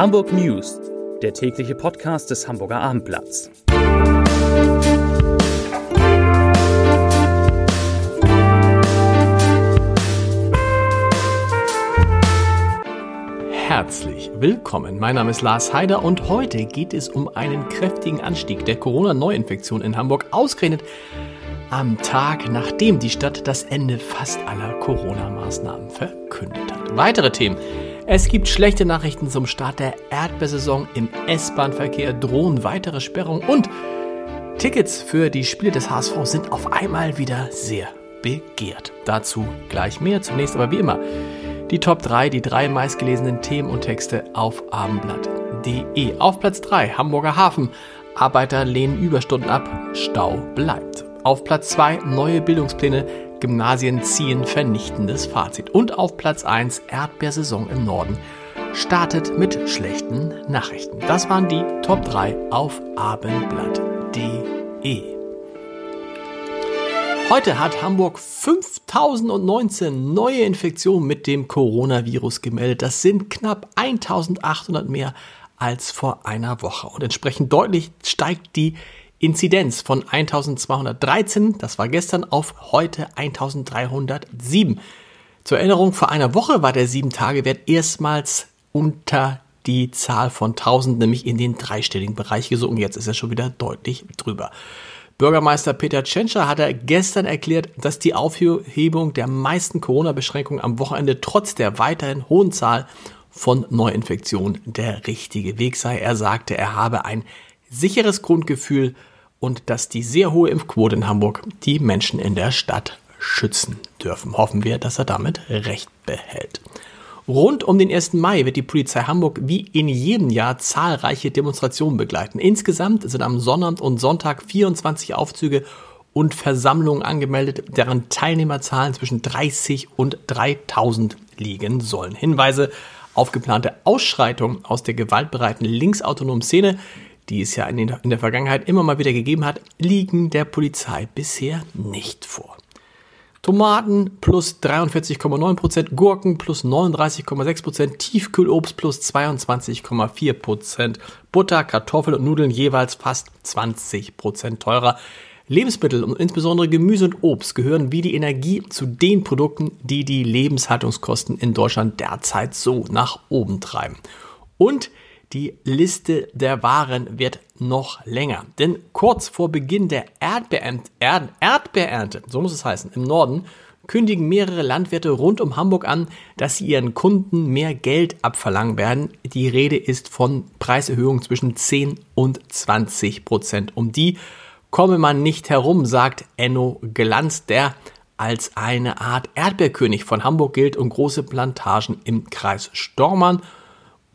Hamburg News, der tägliche Podcast des Hamburger Abendblatts. Herzlich willkommen. Mein Name ist Lars Heider und heute geht es um einen kräftigen Anstieg der Corona-Neuinfektion in Hamburg, ausgerechnet am Tag, nachdem die Stadt das Ende fast aller Corona-Maßnahmen verkündet hat. Weitere Themen. Es gibt schlechte Nachrichten zum Start der Erdbeersaison. Im S-Bahn-Verkehr drohen weitere Sperrungen und Tickets für die Spiele des HSV sind auf einmal wieder sehr begehrt. Dazu gleich mehr. Zunächst aber wie immer die Top 3, die drei meistgelesenen Themen und Texte auf abendblatt.de. Auf Platz 3 Hamburger Hafen. Arbeiter lehnen Überstunden ab. Stau bleibt. Auf Platz 2 neue Bildungspläne. Gymnasien ziehen vernichtendes Fazit. Und auf Platz 1 Erdbeersaison im Norden startet mit schlechten Nachrichten. Das waren die Top 3 auf abendblatt.de. Heute hat Hamburg 5019 neue Infektionen mit dem Coronavirus gemeldet. Das sind knapp 1800 mehr als vor einer Woche. Und entsprechend deutlich steigt die Inzidenz von 1213, das war gestern, auf heute 1307. Zur Erinnerung, vor einer Woche war der 7-Tage-Wert erstmals unter die Zahl von 1000, nämlich in den dreistelligen Bereich gesunken. Jetzt ist er schon wieder deutlich drüber. Bürgermeister Peter Tschentscher hat er gestern erklärt, dass die Aufhebung der meisten Corona-Beschränkungen am Wochenende trotz der weiterhin hohen Zahl von Neuinfektionen der richtige Weg sei. Er sagte, er habe ein sicheres Grundgefühl und dass die sehr hohe Impfquote in Hamburg die Menschen in der Stadt schützen dürfen. Hoffen wir, dass er damit recht behält. Rund um den 1. Mai wird die Polizei Hamburg wie in jedem Jahr zahlreiche Demonstrationen begleiten. Insgesamt sind am Sonnabend und Sonntag 24 Aufzüge und Versammlungen angemeldet, deren Teilnehmerzahlen zwischen 30 und 3000 liegen sollen. Hinweise auf geplante Ausschreitungen aus der gewaltbereiten linksautonomen Szene, die es ja in, der Vergangenheit immer mal wieder gegeben hat, liegen der Polizei bisher nicht vor. Tomaten plus 43,9%, Gurken plus 39,6%, Tiefkühlobst plus 22,4%, Butter, Kartoffeln und Nudeln jeweils fast 20% teurer. Lebensmittel und insbesondere Gemüse und Obst gehören wie die Energie zu den Produkten, die die Lebenshaltungskosten in Deutschland derzeit so nach oben treiben. Und die Liste der Waren wird noch länger. Denn kurz vor Beginn der Erdbeerernte, Erdbeerernte, so muss es heißen, im Norden, kündigen mehrere Landwirte rund um Hamburg an, dass sie ihren Kunden mehr Geld abverlangen werden. Die Rede ist von Preiserhöhungen zwischen 10 und 20 Prozent. Um die komme man nicht herum, sagt Enno Glanz, der als eine Art Erdbeerkönig von Hamburg gilt und große Plantagen im Kreis Stormann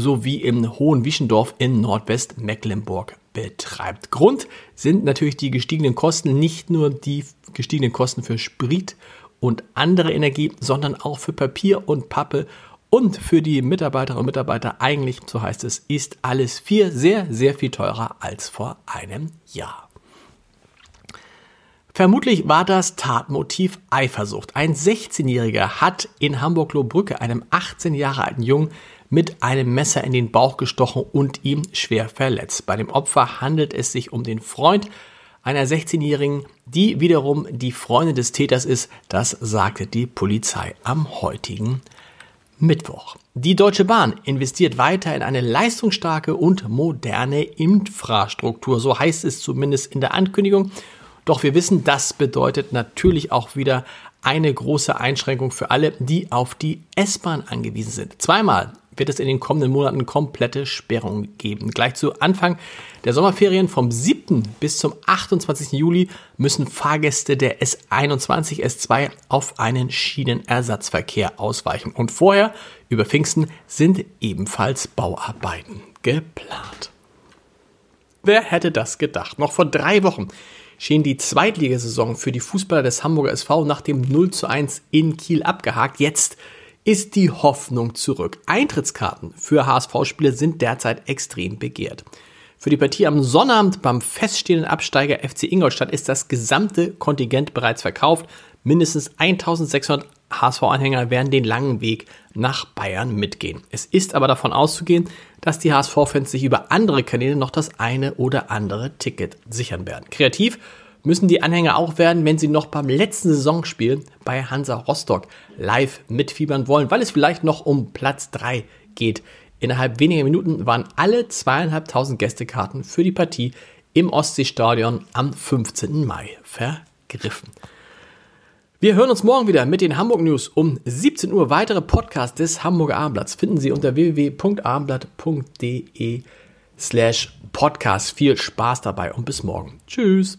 sowie im Hohen Wischendorf in Nordwestmecklenburg betreibt. Grund sind natürlich die gestiegenen Kosten, nicht nur die gestiegenen Kosten für Sprit und andere Energie, sondern auch für Papier und Pappe und für die Mitarbeiterinnen und Mitarbeiter eigentlich, so heißt es, ist alles viel, sehr, sehr viel teurer als vor einem Jahr. Vermutlich war das Tatmotiv Eifersucht. Ein 16-Jähriger hat in Hamburg-Lohbrücke einem 18 Jahre alten Jungen mit einem Messer in den Bauch gestochen und ihm schwer verletzt. Bei dem Opfer handelt es sich um den Freund einer 16-Jährigen, die wiederum die Freundin des Täters ist. Das sagte die Polizei am heutigen Mittwoch. Die Deutsche Bahn investiert weiter in eine leistungsstarke und moderne Infrastruktur. So heißt es zumindest in der Ankündigung. Doch wir wissen, das bedeutet natürlich auch wieder eine große Einschränkung für alle, die auf die S-Bahn angewiesen sind. Zweimal wird es in den kommenden Monaten komplette Sperrungen geben. Gleich zu Anfang der Sommerferien vom 7. bis zum 28. Juli müssen Fahrgäste der S21, S2 auf einen Schienenersatzverkehr ausweichen. Und vorher, über Pfingsten, sind ebenfalls Bauarbeiten geplant. Wer hätte das gedacht? Noch vor drei Wochen schien die Zweitligasaison für die Fußballer des Hamburger SV nach dem 0 zu 1 in Kiel abgehakt. Jetzt ist die Hoffnung zurück. Eintrittskarten für HSV-Spiele sind derzeit extrem begehrt. Für die Partie am Sonnabend beim feststehenden Absteiger FC Ingolstadt ist das gesamte Kontingent bereits verkauft. Mindestens 1600 HSV-Anhänger werden den langen Weg nach Bayern mitgehen. Es ist aber davon auszugehen, dass die HSV-Fans sich über andere Kanäle noch das eine oder andere Ticket sichern werden. Kreativ müssen die Anhänger auch werden, wenn sie noch beim letzten Saisonspiel bei Hansa Rostock live mitfiebern wollen, weil es vielleicht noch um Platz 3 geht. Innerhalb weniger Minuten waren alle zweieinhalbtausend Gästekarten für die Partie im Ostseestadion am 15. Mai vergriffen. Wir hören uns morgen wieder mit den Hamburg News um 17 Uhr. Weitere Podcasts des Hamburger Abendblatts finden Sie unter www.abendblatt.de slash podcast. Viel Spaß dabei und bis morgen. Tschüss.